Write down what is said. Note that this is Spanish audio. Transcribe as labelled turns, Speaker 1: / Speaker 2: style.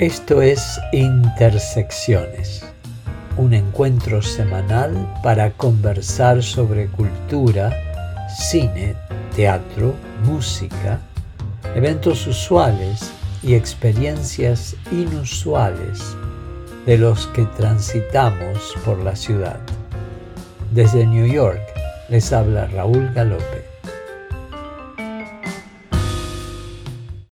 Speaker 1: Esto es Intersecciones, un encuentro semanal para conversar sobre cultura, cine, teatro, música, eventos usuales y experiencias inusuales de los que transitamos por la ciudad. Desde New York les habla Raúl Galope.